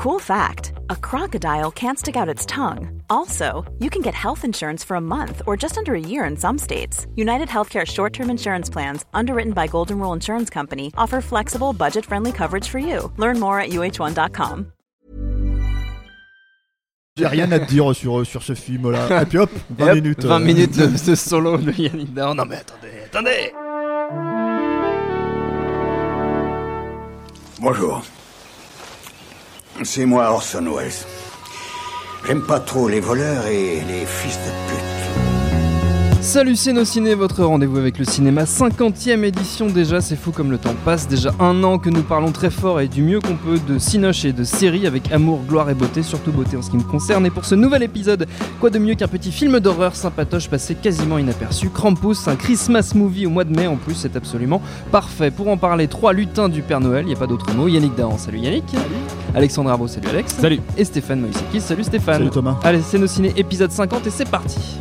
Cool fact a crocodile can't stick out its tongue. Also, you can get health insurance for a month or just under a year in some states. United Healthcare short term insurance plans, underwritten by Golden Rule Insurance Company, offer flexible, budget friendly coverage for you. Learn more at uh1.com. J'ai rien à te dire sur, sur ce film-là. Et puis hop, 20 Et hop, minutes. 20 euh, minutes de ce solo de Yannick Dahan. Non mais attendez, attendez Bonjour. C'est moi Orson Welles. J'aime pas trop les voleurs et les fils de pute. Salut c'est nos ciné, votre rendez-vous avec le cinéma, 50e édition déjà, c'est fou comme le temps passe, déjà un an que nous parlons très fort et du mieux qu'on peut de cinoche et de séries avec amour, gloire et beauté, surtout beauté en ce qui me concerne. Et pour ce nouvel épisode, quoi de mieux qu'un petit film d'horreur sympatoche passé quasiment inaperçu, Krampus, un Christmas movie au mois de mai en plus, c'est absolument parfait. Pour en parler, trois lutins du Père Noël, il n'y a pas d'autre mot, Yannick Dahan, salut Yannick. Alexandre Arbo, salut Alex. Salut. Et Stéphane Moïsekis, salut Stéphane. Salut Thomas. Allez, c'est nos ciné épisode 50 et c'est parti.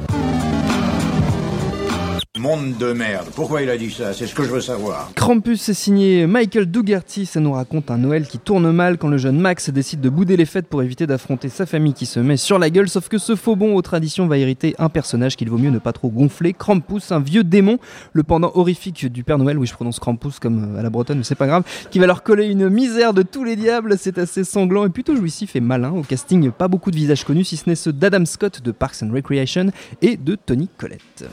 Monde de merde. Pourquoi il a dit ça? C'est ce que je veux savoir. Krampus est signé Michael Dougherty, ça nous raconte un Noël qui tourne mal quand le jeune Max décide de bouder les fêtes pour éviter d'affronter sa famille qui se met sur la gueule, sauf que ce faux bon aux traditions va hériter un personnage qu'il vaut mieux ne pas trop gonfler, Krampus, un vieux démon, le pendant horrifique du Père Noël, oui je prononce Krampus comme euh, à la bretonne mais c'est pas grave, qui va leur coller une misère de tous les diables, c'est assez sanglant et plutôt jouissif et malin, au casting pas beaucoup de visages connus si ce n'est ceux d'Adam Scott de Parks and Recreation et de Tony Collette.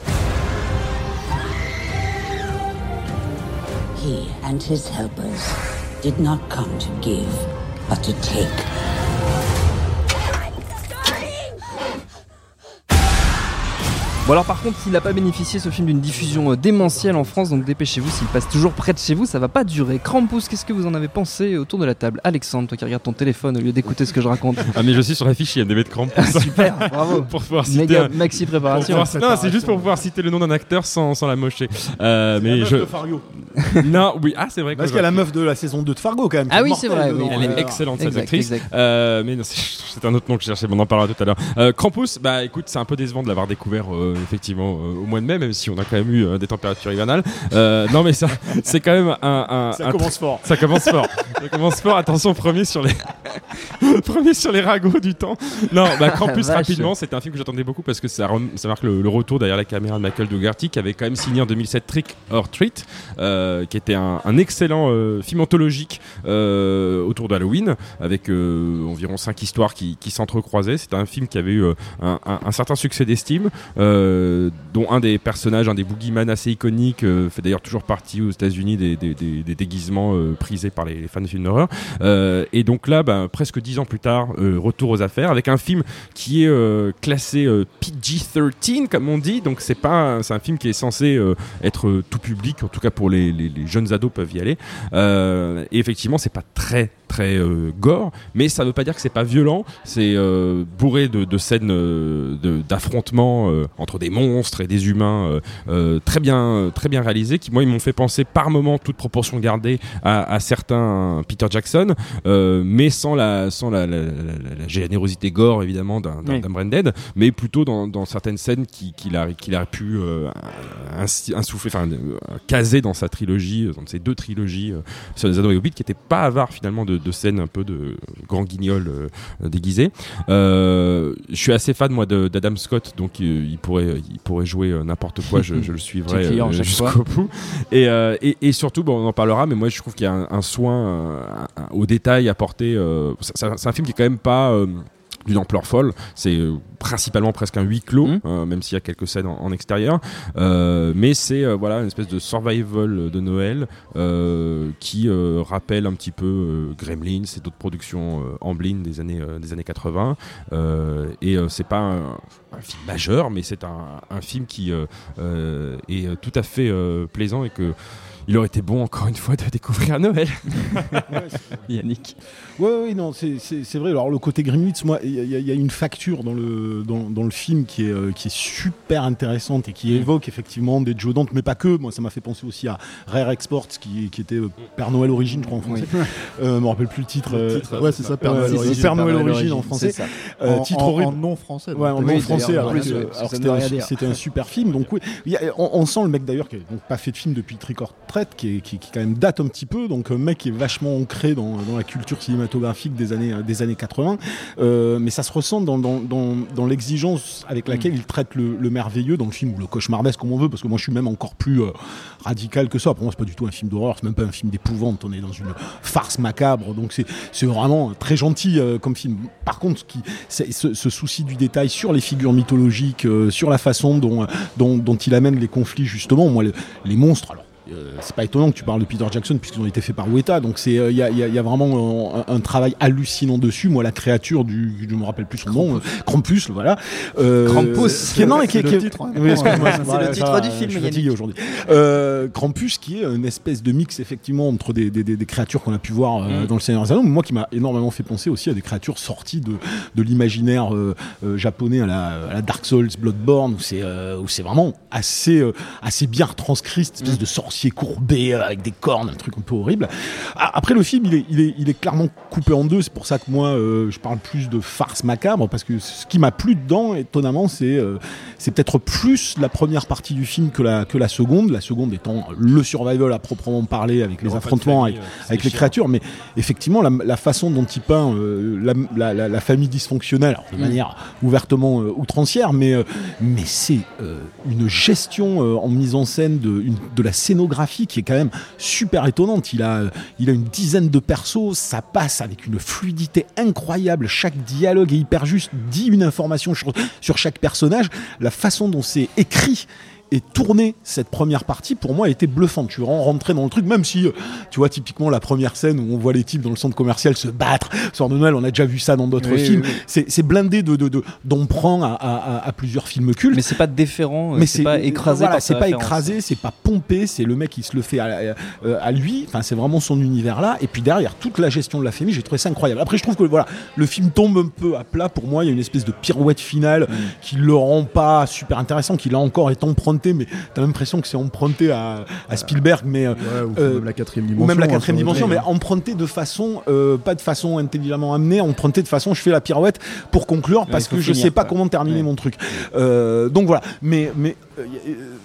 He and his helpers did not come to give, but to take. Bon alors par contre, il n'a pas bénéficié ce film d'une diffusion euh, démentielle en France, donc dépêchez-vous, s'il passe toujours près de chez vous, ça va pas durer. Krampus, qu'est-ce que vous en avez pensé autour de la table? Alexandre, toi qui regardes ton téléphone au lieu d'écouter ce que je raconte. Ah mais je suis sur la fiche IMDb de Krampus. Super, bravo. pour pouvoir citer Méga un- maxi préparation. pouvoir- non, c'est juste pour pouvoir citer le nom d'un acteur sans, sans la mocher. Euh, mais je de Fargo. non, oui, ah c'est vrai Parce qu'il y a la meuf de la saison 2 de Fargo quand même. Ah oui, c'est vrai, oui, Elle est excellente cette Exact, actrice. exact. Euh, mais non, c'est c'est un autre nom que je cherchais, mais on en parlera tout à l'heure. Euh, Krampus, bah écoute, c'est un peu décevant de l'avoir découvert euh, effectivement euh, au mois de mai, même si on a quand même eu euh, des températures hivernales. Euh, non, mais ça, c'est quand même un. un- Ça un commence fort. Ça commence fort. Ça commence fort. Attention, premier sur les premier sur les ragots du temps. Non, bah Vache. rapidement, c'était un film que j'attendais beaucoup parce que ça, rem- ça marque le, le retour derrière la caméra de Michael Dougherty qui avait quand même signé en 2007 Trick or Treat, euh, qui était un, un excellent euh, film anthologique euh, autour d'Halloween avec euh, environ cinq histoires qui, qui s'entrecroisaient. C'était un film qui avait eu euh, un, un- un certain succès d'estime, euh, dont un des personnages, un des boogeyman assez iconiques, euh, fait d'ailleurs toujours partie aux États-Unis des, déguisements euh, prisés par les, fans de films d'horreur. Euh, et donc là, ben, presque dix ans plus tard, euh, retour aux affaires avec un film qui est euh, classé euh, PG-13 comme on dit. Donc c'est pas, c'est un film qui est censé euh, être euh, tout public, en tout cas pour les, les- jeunes ados peuvent y aller. Euh, et effectivement, c'est pas très très euh, gore, mais ça veut pas dire que c'est pas violent. C'est euh, bourré de, de scènes euh, d'affrontements euh, entre des monstres et des humains très bien très bien réalisés qui moi ils m'ont fait penser par moments toute proportion gardée à, à certains Peter Jackson mais sans la sans la, la- la- la- la générosité gore évidemment d'un Oui. Branded mais plutôt dans, dans certaines scènes qui- qu'il a qu'il a pu insouffler enfin caser dans sa trilogie dans ses deux trilogies sur les anneaux et Hobbit qui n'étaient pas avares finalement de, de scènes un peu de grand guignol euh, déguisé euh, je suis assez fan moi d'Adam Scott donc euh, il pourrait il pourrait jouer n'importe quoi je, je le suivrai jusqu'au bout. Et, et, et surtout bon, on en parlera mais moi je trouve qu'il y a un, un soin au détail apporté c'est- un- film qui est quand même pas d'une ampleur folle, c'est euh, principalement presque un huis clos, Mhm. euh, même s'il y a quelques scènes en, en extérieur, Euh, mais c'est euh, voilà une espèce de survival de Noël qui rappelle un petit peu Gremlins et d'autres productions Amblin des années des années 80, Euh, et c'est pas un, un film majeur, mais c'est un, un film qui est tout à fait plaisant et que il aurait été bon encore une fois de découvrir Noël. Yannick. Ouais, ouais, non, c'est- vrai. Alors, le côté Grimwitz, moi, il y, a- y une facture dans le, dans, dans le film qui est, euh, qui est super intéressante et qui évoque effectivement des Joe Dante, mais pas que. Moi, ça m'a fait penser aussi à Rare Exports, qui, qui était euh, Père Noël Origine, je crois, en français. Euh, je me rappelle plus le titre. euh, ouais, c'est ça, Père Noël Origine. Père Noël Origine en français. Ça. En, titre en- en non français. Ouais, en Oui, non français, alors c'était un, super film. Donc, oui, a- on, on sent le mec d'ailleurs qui n'a pas fait de film depuis Trick or qui, est, quand même date un petit peu, donc un mec qui est vachement ancré dans, la culture cinématographique des années, des années 80, euh, mais ça se ressent dans, l'exigence avec laquelle il traite le, le, merveilleux dans le film, ou le cauchemardesque comme on veut, parce que moi je suis même encore plus euh, radical que ça. Pour moi c'est pas du tout un film d'horreur, c'est même pas un film d'épouvante, on est dans une farce macabre, donc c'est vraiment très gentil euh, comme film. Par contre, ce, souci du détail sur les figures mythologiques, euh, sur la façon dont, il amène les conflits justement, moi le, les monstres, alors euh, c'est pas étonnant que tu parles de Peter Jackson puisqu'ils ont été faits par Weta. Donc c'est il euh, y, a, y, a, vraiment un, un, travail hallucinant dessus. Moi la créature du je me rappelle plus son nom Krampus. voilà. Euh, Krampus. qui est, non, qui, hein, c'est le titre ça, du film je suis fatigué aujourd'hui. Euh, Krampus qui est une espèce de mix effectivement entre des, des, des, des créatures qu'on a pu voir euh, mm. dans le Seigneur des Anneaux moi qui m'a énormément fait penser aussi à des créatures sorties de, de l'imaginaire japonais à la, à la, Dark Souls Bloodborne où c'est où c'est vraiment assez assez bien retranscrit cette espèce mm. de sorcier courbé euh, avec des cornes, un truc un peu horrible. Après, le film, il est, il est, il est clairement coupé en deux. C'est pour ça que moi, euh, je parle plus de farce macabre parce que ce qui m'a plu dedans, étonnamment, c'est euh, c'est peut-être plus la première partie du film que la, que la seconde. La seconde étant le survival à proprement parler avec les affrontements famille, avec, avec les créatures. Mais effectivement, la, la façon dont il peint la, la, la, famille dysfonctionnelle, alors, de mmh. manière ouvertement outrancière, mais, mais c'est une gestion en mise en scène de, une, de la scénographie qui est quand même super étonnante. Il a, a une dizaine de persos, ça passe avec une fluidité incroyable. Chaque dialogue est hyper juste, dit une information sur chaque personnage. La façon dont c'est écrit et tourner cette première partie pour moi été bluffante. Vraiment rentré dans le truc, même si tu vois typiquement la première scène où on voit les types dans le centre commercial se battre. Sort de Noël, on a déjà vu ça dans d'autres oui, films. Oui, oui. C'est blindé de d'emprunt de, de, à, à, à, plusieurs films cultes. Mais c'est pas déférent, mais c'est pas écrasé. Voilà, c'est pas écrasé, c'est pas pompé, c'est le mec qui se le fait à, à lui. Enfin, c'est vraiment son univers là. Et puis derrière toute la gestion de la famille, j'ai trouvé ça incroyable. Après, je trouve que voilà, le film tombe un peu à plat pour moi. Il y a une espèce de pirouette finale mm. qui le rend pas super intéressant, qui là encore est emprunté mais t'as l'impression que c'est emprunté à, à, Spielberg, mais ouais, ou euh, même la quatrième dimension, ou même la quatrième dimension, mais emprunté de façon euh, pas de façon intelligemment amenée, emprunté de façon je fais la pirouette pour conclure parce que je sais pas comment terminer mon truc. Euh, donc voilà, mais mais euh,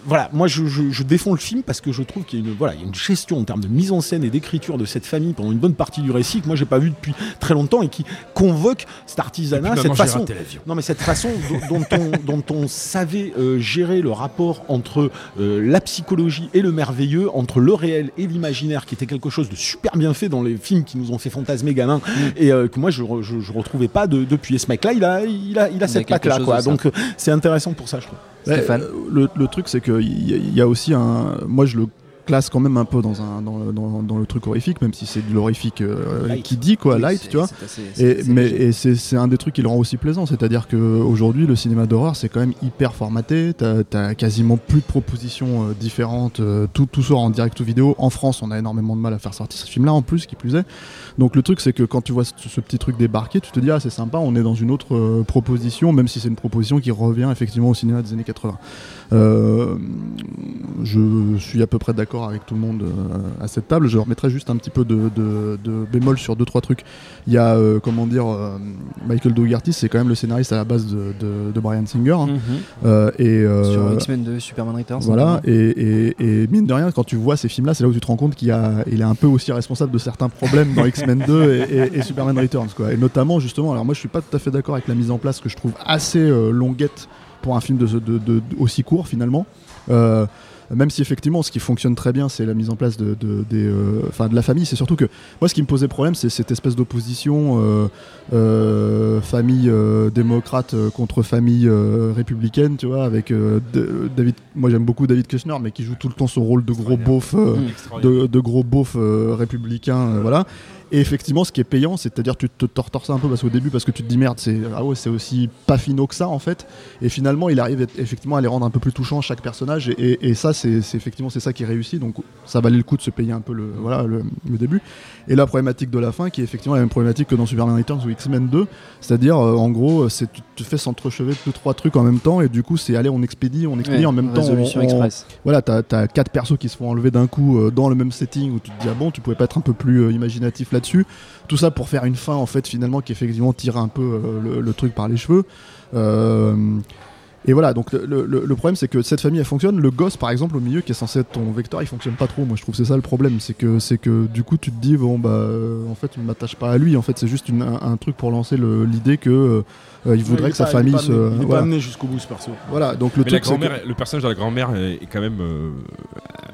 voilà, moi je, je, je, défends le film parce que je trouve qu'il y a une voilà, il y a une gestion en termes de mise en scène et d'écriture de cette famille pendant une bonne partie du récit que moi j'ai pas vu depuis très longtemps et qui convoque cet artisanat, cette façon, non mais cette façon dont, on, dont on savait euh, gérer le rapport entre euh, la psychologie et le merveilleux, entre le réel et l'imaginaire, qui était quelque chose de super bien fait dans les films qui nous ont fait fantasmer gamin mm. et euh, que moi je, je, je, retrouvais pas de, depuis. Et ce mec-là, il a, il a, il a cette patte là, quoi. Donc c'est intéressant pour ça, je trouve. Stéphane. Le, le, truc, c'est qu'il y, y, a aussi un. Moi, je le classe quand même un peu dans, un, dans, dans, dans le truc horrifique, même si c'est de l'horrifique euh, qui dit quoi, oui, light, tu vois. Assez, et, mais c'est un des trucs qui le rend aussi plaisant, c'est-à-dire qu'aujourd'hui le cinéma d'horreur c'est quand même hyper formaté, t'as as quasiment plus de propositions euh, différentes, euh, tout, tout sort en direct ou vidéo. En France, on a énormément de mal à faire sortir ce film-là en plus, qui plus est. Donc le truc c'est que quand tu vois ce, ce, petit truc débarquer, tu te dis ah c'est sympa, on est dans une autre proposition, même si c'est une proposition qui revient effectivement au cinéma des années 80. Euh, je suis à peu près d'accord avec tout le monde euh, à cette table. Je remettrai juste un petit peu de, de, de bémol sur deux trois trucs. Il y a euh, comment dire euh, Michael Dougherty, c'est quand même le scénariste à la base de, de Brian Singer hein. mm -hmm. et sur X-Men 2, Superman Returns. Voilà. Et, et, et, mine de rien, quand tu vois ces films-là, c'est là où tu te rends compte qu'il il est un peu aussi responsable de certains problèmes dans X-Men 2 et, et, Superman Returns, quoi. Et notamment justement, alors moi je suis pas tout à fait d'accord avec la mise en place que je trouve assez longuette pour un film de, de, de, aussi court finalement. Euh, même si effectivement ce qui fonctionne très bien c'est la mise en place de, euh, de la famille, c'est surtout que moi ce qui me posait problème c'est cette espèce d'opposition euh, euh, famille démocrate contre famille républicaine, tu vois, avec David, moi j'aime beaucoup David Kushner mais qui joue tout le temps son rôle de gros beauf, de, de, gros beauf républicain, voilà. Et effectivement, ce qui est payant, c'est-à-dire tu te tortores ça un peu parce qu'au début, parce que tu te dis merde, c'est ah ouais, c'est aussi pas finaux que ça en fait. Et finalement, il arrive effectivement à les rendre un peu plus touchants chaque personnage. Et, et, et ça, c'est effectivement c'est ça qui réussit. Donc ça valait le coup de se payer un peu le voilà le, le, début. Et la problématique de la fin, qui est effectivement la même problématique que dans Superman Returns ou X-Men 2, c'est-à-dire euh, en gros, c'est tu te fais s'entrechever deux trois trucs en même temps et du coup c'est aller on expédie, on expédie ouais, en même temps. On, express. Voilà, t'as as quatre persos qui se font enlever d'un coup euh, dans le même setting où tu te dis ah bon, tu pouvais pas être un peu plus euh, imaginatif là dessus Tout ça pour faire une fin en fait finalement qui effectivement tire un peu euh, le, truc par les cheveux. Euh, Et voilà, donc le, le- le problème c'est que cette famille elle fonctionne. Le gosse par exemple au milieu qui est censé être ton vecteur, il fonctionne pas trop. Moi je trouve que c'est ça le problème, c'est que c'est que du coup tu te dis bon bah euh, en fait je ne m'attache pas à lui. En fait c'est juste une- un, un truc pour lancer l'idée que euh, il voudrait Ouais, que sa pas- il est famille pas se. amené- Il est voilà. pas amené jusqu'au bout ce perso. Voilà, donc le truc que- le personnage de la grand-mère est, est quand même. euh,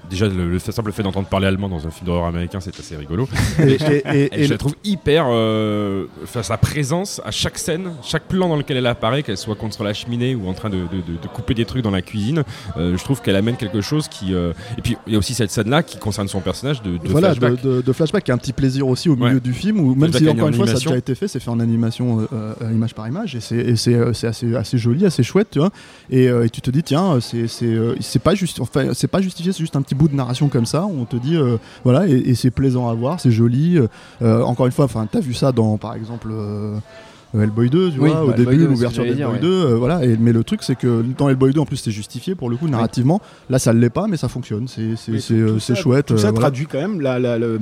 déjà, le, le simple fait d'entendre parler allemand dans un film d'horreur américain, c'est assez rigolo. et, et- et- Et, et je la trouve hyper. euh, Enfin, sa présence à chaque scène, chaque plan dans lequel elle apparaît, qu'elle soit contre la cheminée ou en train de, de- de- de couper des trucs dans la cuisine, euh, je trouve qu'elle amène quelque chose qui. euh, Et puis, il y a aussi cette scène-là qui concerne son personnage de, de voilà, flashback. de- flashback, qui est un petit plaisir aussi au milieu Ouais. du film, où même si en encore une fois ça a déjà été fait, c'est fait en animation euh, image par image, et c'est assez, assez joli, assez chouette, tu vois. Et, et tu te dis, tiens, c'est pas, juste, enfin, pas justifié, c'est juste un petit bout de narration comme ça, où on te dit, voilà, et, et c'est plaisant à voir, c'est joli. encore une fois, enfin, t'as vu ça dans, par exemple. Euh, Hellboy 2, tu Oui, vois, bah, au Hellboy début, 2, l'ouverture d'Hellboy j'allais 2, euh, voilà. Et, mais le truc, c'est que dans Hellboy 2, en plus, c'est justifié pour le coup, narrativement. Là, ça l'est pas, mais ça fonctionne. C'est euh, chouette. Tout ça voilà. traduit quand même la- la- le-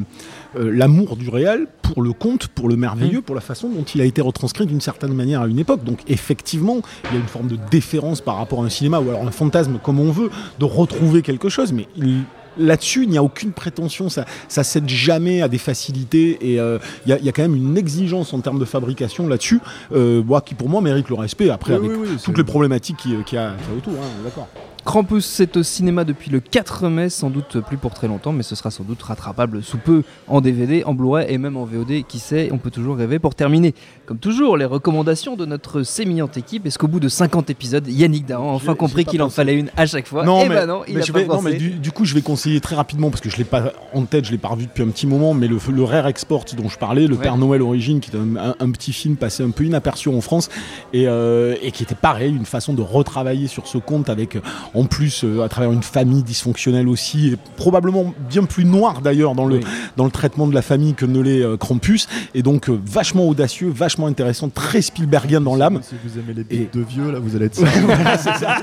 l'amour du réel pour le conte, pour le merveilleux, pour la façon dont il a été retranscrit d'une certaine manière à une époque. Donc effectivement, il y a une forme de déférence par rapport à un cinéma ou alors un fantasme comme on veut, de retrouver quelque chose, mais il- Là-dessus, il n'y a aucune prétention, ça, ça cède jamais à des facilités et euh, il y, a- y a quand même une exigence en termes de fabrication là-dessus, euh, qui pour moi mérite le respect. Après, Oui, avec oui, oui, c'est- toutes les problématiques qu'il y a, qu'il y a autour, hein, d'accord. Krampus, c'est au cinéma depuis le 4 mai, sans doute plus pour très longtemps, mais ce sera sans doute rattrapable sous peu en DVD, en Blu-ray et même en VOD, qui sait, on peut toujours rêver. Pour terminer, comme toujours, les recommandations de notre sémillante équipe. Est-ce qu'au bout de 50 épisodes, Yannick Dahan a enfin compris qu'il en fallait une à chaque fois? Non, Eh mais, ben non, il mais a je pas vais- non, pensé. mais du, du coup, je vais conseiller très rapidement parce que je l'ai pas en tête, je l'ai pas revu depuis un petit moment. Mais le, le Rare Export dont je parlais, le Ouais. Père Noël Origine, qui est un, un- un petit film passé un peu inaperçu en France et, euh, et qui était pareil, une façon de retravailler sur ce conte avec, en plus, euh, à travers une famille dysfonctionnelle aussi, et probablement bien plus noire d'ailleurs dans le Oui. dans le traitement de la famille que ne l'est euh, Krampus. Et donc euh, vachement audacieux, vachement intéressant, très Spielbergien dans l'âme. Si vous aimez les Et- bites de vieux, là, vous allez être Voilà, c'est ça.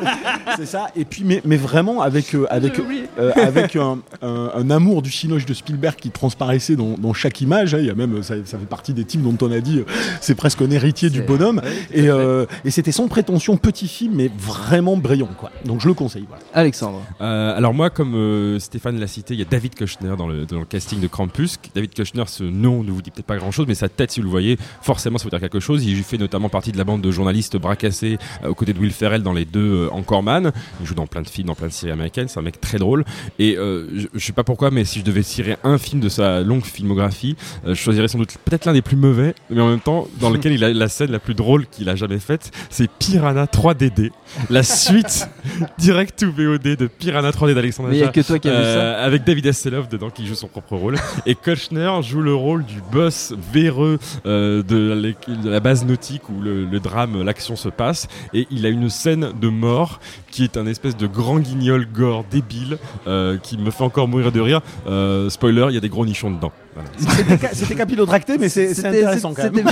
C'est ça. Et puis, mais, mais vraiment avec, euh, avec, euh, avec un, un- un amour du cinoche de Spielberg qui transparaissait dans, dans chaque image. hein. Il y a même, ça, ça fait partie des types dont on a dit, euh, c'est presque un héritier du bonhomme. Ouais, Et, euh, et c'était sans prétention, petit film, mais vraiment brillant. Quoi. Donc je le conseille. Voilà. Alexandre. Euh, alors moi, comme euh, Stéphane l'a cité, il y a David Kushner dans le, dans le casting de Krampus. David Kushner, ce nom ne vous dit peut-être pas grand-chose, mais sa tête, si vous le voyez, forcément, ça veut dire quelque chose. Il fait notamment partie de la bande de journalistes bracassés euh, aux côtés de Will Ferrell dans les deux euh, Encore Man. Il joue dans plein de films, dans plein de séries américaines. C'est un mec très drôle. Et euh, je, je sais pas pourquoi, mais si je devais tirer un film de sa longue filmographie, euh, je choisirais sans doute peut-être l'un des plus mauvais, mais en même temps, dans lequel il a la scène la plus drôle qu'il a jamais faite, c'est Piranha 3DD, la suite direct to VOD de Piranha 3D d'Alexandre Mais il n'y a que toi qui as vu ça. Euh, avec David Hasselhoff dedans qui joue son propre rôle et Kushner joue le rôle du boss véreux euh, de, la, de la base nautique où le, le drame l'action se passe et il a une scène de mort qui est un espèce de grand guignol gore débile euh, qui me fait encore mourir de rire Euh, spoiler il y a des gros nichons dedans Voilà. C'était ca- C'était capillotracté, mais c'est intéressant quand même.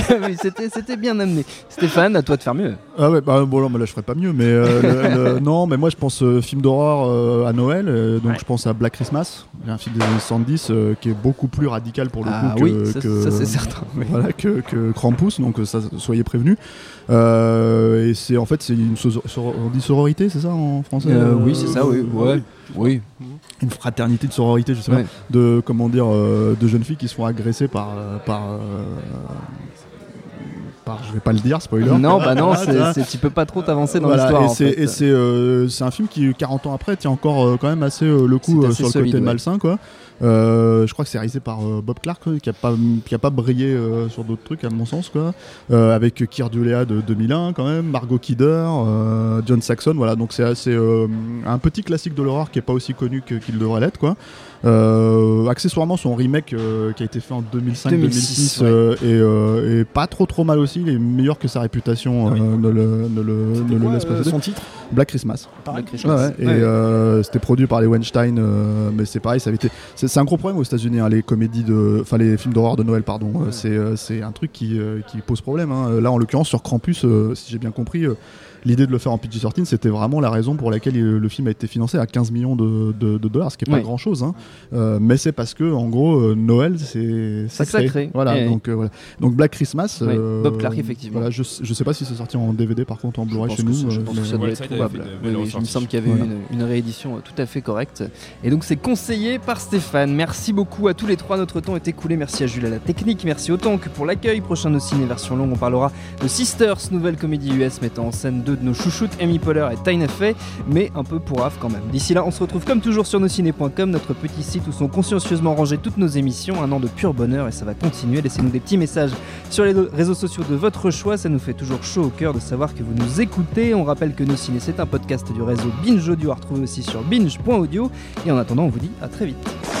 c'était bien- oui, amené. Stéphane, à toi de faire mieux. Ah ouais, bah bon, non, mais là je ferais pas mieux, mais euh, le- le- non, mais moi je pense euh, film d'horreur euh, à Noël, euh, donc Ouais. je pense à Black Christmas, un film des années 70 euh, qui est beaucoup plus radical pour le Ah coup oui, que, ça, que- ça, c'est certain. oui. voilà, que, que Krampus, donc ça, soyez prévenus. Euh, et c'est en fait c'est une sororité, c'est ça? En français Euh, euh, oui, c'est ça, oui. Ouais. Oui. Une fraternité de sororité, je sais pas, de comment dire, euh, de jeunes filles qui se font agresser par par je vais pas le dire, spoiler. Non, bah non, c'est- tu peux pas trop t'avancer dans Voilà, l'histoire. et c'est euh, c'est un film qui 40 ans après tient encore euh, quand même assez euh, le coup assez sur le solide, côté ouais. malsain quoi. Je crois que c'est réalisé par Bob Clark euh, qui a pas qui a pas brillé sur d'autres trucs à mon sens quoi. Avec Keir Dullea de 2001 quand même, Margot Kidder, John Saxon voilà donc c'est assez un petit classique de l'horreur qui est pas aussi connu que- qu'il devrait l'être quoi. Euh, accessoirement son remake euh, qui a été fait en 2005 2006, 2006 euh, et, euh, et pas trop trop mal aussi, il est meilleur que sa réputation Oui. ne le ne le, ne le quoi, laisse pas euh, son titre? Black Christmas. Pareil. Black Ouais, Christmas. ouais. Et Ouais. euh, c'était produit par les Weinstein, euh, mais c'est pareil, ça avait été. C'est un gros problème aux États-Unis, hein, les comédies de, enfin les films d'horreur de Noël, pardon. C'est euh, c'est un truc qui, euh, qui pose problème. hein. Là, en l'occurrence, sur Krampus, euh, si j'ai bien compris. L'idée de le faire en PG-13, c'était vraiment la raison pour laquelle il- le film a été financé à 15 millions de, de- de dollars, ce qui est pas grand chose. Hein. Euh, mais c'est parce que en gros euh, Noël c'est sacré. sacré. Voilà, oui. donc euh, voilà. Donc Black Christmas. Oui, Bob Clark, effectivement. Voilà, je, je sais pas si c'est sorti en DVD par contre en Blu-ray chez nous. je pense que ça doit être oui, il me semble qu'il y avait Voilà. eu une, une réédition tout à fait correcte. Et donc c'est conseillé par Stéphane. Merci beaucoup à tous les trois. Notre temps est écoulé. Merci à Jules à la technique. Merci autant que pour l'accueil. Prochain nos ciné version longue, on parlera de Sisters, nouvelle comédie US mettant en scène deux de nos chouchoutes, Amy Poehler et Tyne Fey, mais un peu pour Raph quand même. D'ici là, on se retrouve comme toujours sur nosciné.com, notre petit site où sont consciencieusement rangées toutes nos émissions. Un an de pur bonheur et ça va continuer. Laissez-nous des petits messages sur les réseaux sociaux de votre choix. Ça nous fait toujours chaud au cœur de savoir que vous nous écoutez. On rappelle que Nos Ciné, c'est un podcast du réseau Binge Audio à retrouver aussi sur binge.audio. Et en attendant, on vous dit à très vite.